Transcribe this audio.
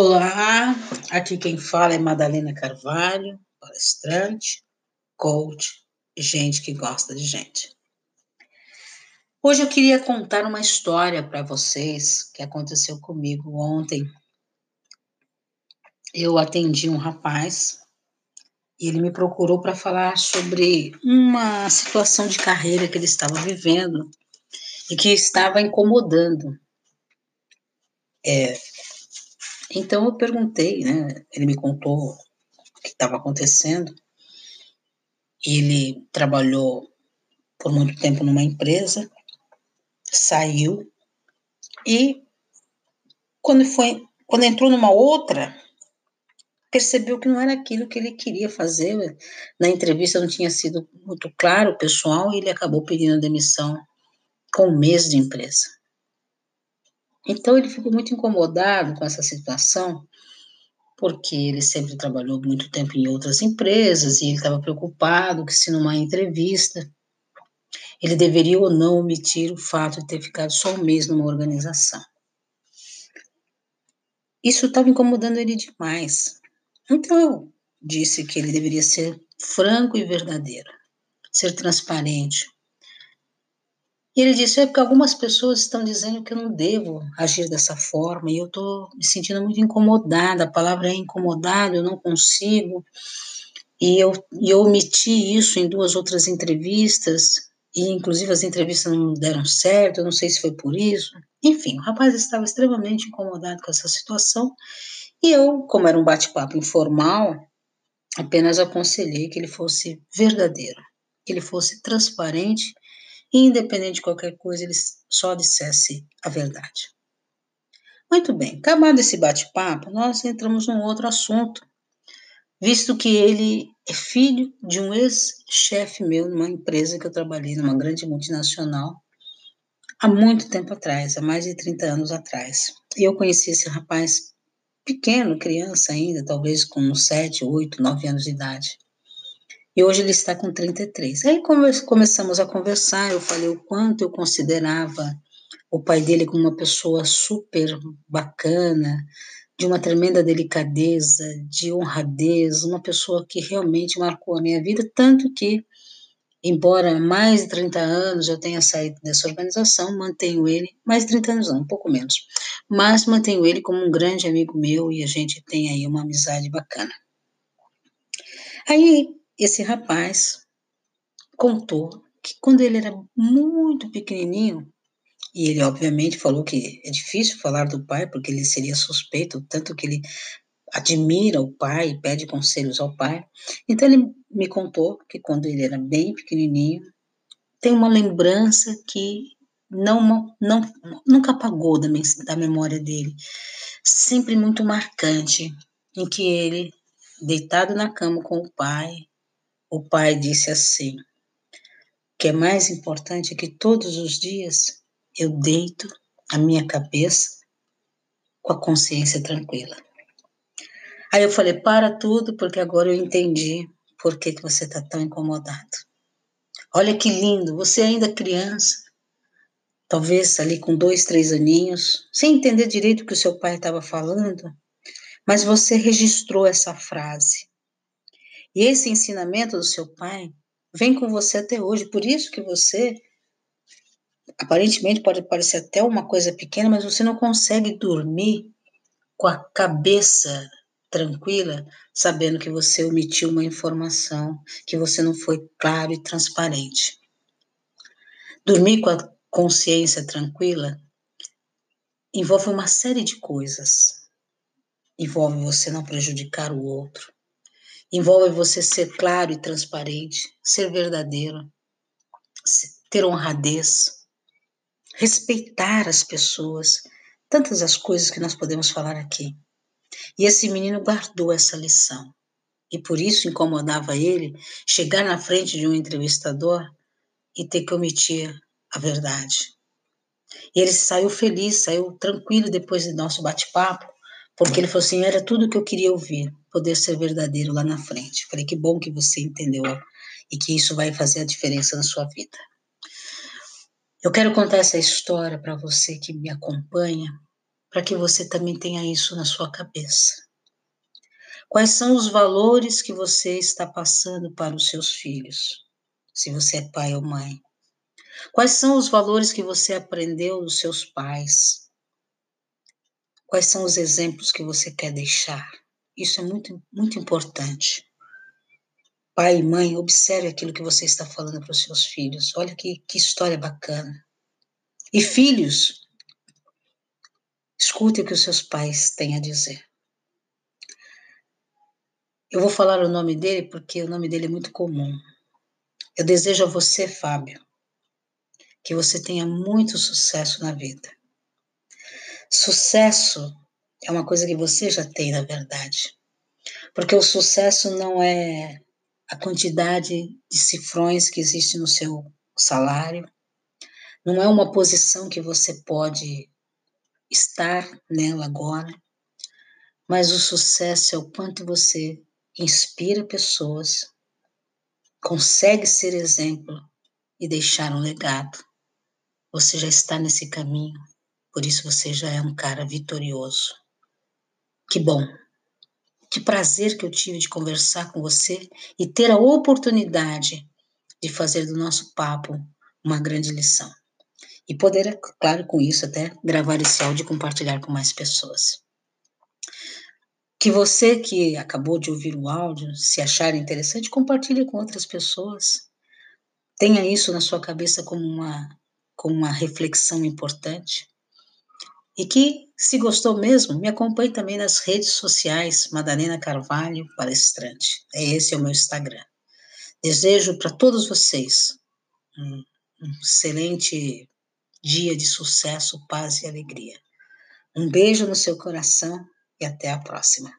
Olá, aqui quem fala é Madalena Carvalho, palestrante, coach, gente que gosta de gente. Hoje eu queria contar uma história para vocês que aconteceu comigo ontem. Eu atendi um rapaz e ele me procurou para falar sobre uma situação de carreira que ele estava vivendo e que estava incomodando. É, então eu perguntei, né? Ele me contou o que estava acontecendo. Ele trabalhou por muito tempo numa empresa, saiu e quando foi, quando entrou numa outra, percebeu que não era aquilo que ele queria fazer. Na entrevista não tinha sido muito claro o pessoal e ele acabou pedindo demissão com um mês de empresa. Então ele ficou muito incomodado com essa situação, porque ele sempre trabalhou muito tempo em outras empresas e ele estava preocupado que se numa entrevista ele deveria ou não omitir o fato de ter ficado só um mês numa organização. Isso estava incomodando ele demais. Então eu disse que ele deveria ser franco e verdadeiro, ser transparente, e ele disse: é porque algumas pessoas estão dizendo que eu não devo agir dessa forma, e eu estou me sentindo muito incomodada. A palavra é incomodado, eu não consigo. E eu, e eu omiti isso em duas outras entrevistas, e inclusive as entrevistas não deram certo, eu não sei se foi por isso. Enfim, o rapaz estava extremamente incomodado com essa situação, e eu, como era um bate-papo informal, apenas aconselhei que ele fosse verdadeiro, que ele fosse transparente independente de qualquer coisa, ele só dissesse a verdade. Muito bem, acabado esse bate-papo, nós entramos num outro assunto, visto que ele é filho de um ex-chefe meu numa empresa que eu trabalhei, numa grande multinacional, há muito tempo atrás, há mais de 30 anos atrás. E eu conheci esse rapaz pequeno, criança ainda, talvez com uns 7, 8, 9 anos de idade. E hoje ele está com 33. Aí come começamos a conversar, eu falei o quanto eu considerava o pai dele como uma pessoa super bacana, de uma tremenda delicadeza, de honradez, uma pessoa que realmente marcou a minha vida, tanto que, embora mais de 30 anos eu tenha saído dessa organização, mantenho ele, mais de 30 anos não, um pouco menos, mas mantenho ele como um grande amigo meu e a gente tem aí uma amizade bacana. Aí esse rapaz contou que quando ele era muito pequenininho, e ele obviamente falou que é difícil falar do pai porque ele seria suspeito, tanto que ele admira o pai e pede conselhos ao pai. Então ele me contou que quando ele era bem pequenininho, tem uma lembrança que não, não nunca apagou da, da memória dele, sempre muito marcante, em que ele deitado na cama com o pai, o pai disse assim: que é mais importante que todos os dias eu deito a minha cabeça com a consciência tranquila. Aí eu falei: para tudo, porque agora eu entendi por que, que você está tão incomodado. Olha que lindo, você ainda é criança, talvez ali com dois, três aninhos, sem entender direito o que o seu pai estava falando, mas você registrou essa frase. E esse ensinamento do seu pai vem com você até hoje. Por isso que você, aparentemente pode parecer até uma coisa pequena, mas você não consegue dormir com a cabeça tranquila, sabendo que você omitiu uma informação, que você não foi claro e transparente. Dormir com a consciência tranquila envolve uma série de coisas. Envolve você não prejudicar o outro, Envolve você ser claro e transparente, ser verdadeiro, ter honradez, respeitar as pessoas, tantas as coisas que nós podemos falar aqui. E esse menino guardou essa lição. E por isso incomodava ele chegar na frente de um entrevistador e ter que omitir a verdade. E ele saiu feliz, saiu tranquilo depois do nosso bate-papo, porque ele falou assim: era tudo o que eu queria ouvir, poder ser verdadeiro lá na frente. falei: que bom que você entendeu e que isso vai fazer a diferença na sua vida. Eu quero contar essa história para você que me acompanha, para que você também tenha isso na sua cabeça. Quais são os valores que você está passando para os seus filhos, se você é pai ou mãe? Quais são os valores que você aprendeu dos seus pais? Quais são os exemplos que você quer deixar? Isso é muito, muito importante. Pai e mãe, observe aquilo que você está falando para os seus filhos. Olha que, que história bacana. E filhos, escute o que os seus pais têm a dizer. Eu vou falar o nome dele porque o nome dele é muito comum. Eu desejo a você, Fábio, que você tenha muito sucesso na vida. Sucesso é uma coisa que você já tem, na verdade. Porque o sucesso não é a quantidade de cifrões que existe no seu salário, não é uma posição que você pode estar nela agora, mas o sucesso é o quanto você inspira pessoas, consegue ser exemplo e deixar um legado. Você já está nesse caminho, por isso você já é um cara vitorioso. Que bom! Que prazer que eu tive de conversar com você e ter a oportunidade de fazer do nosso papo uma grande lição. E poder, claro, com isso até gravar esse áudio e compartilhar com mais pessoas. Que você que acabou de ouvir o áudio, se achar interessante, compartilhe com outras pessoas. Tenha isso na sua cabeça como uma, como uma reflexão importante. E que, se gostou mesmo, me acompanhe também nas redes sociais, Madalena Carvalho Palestrante. É esse é o meu Instagram. Desejo para todos vocês um, um excelente dia de sucesso, paz e alegria. Um beijo no seu coração e até a próxima.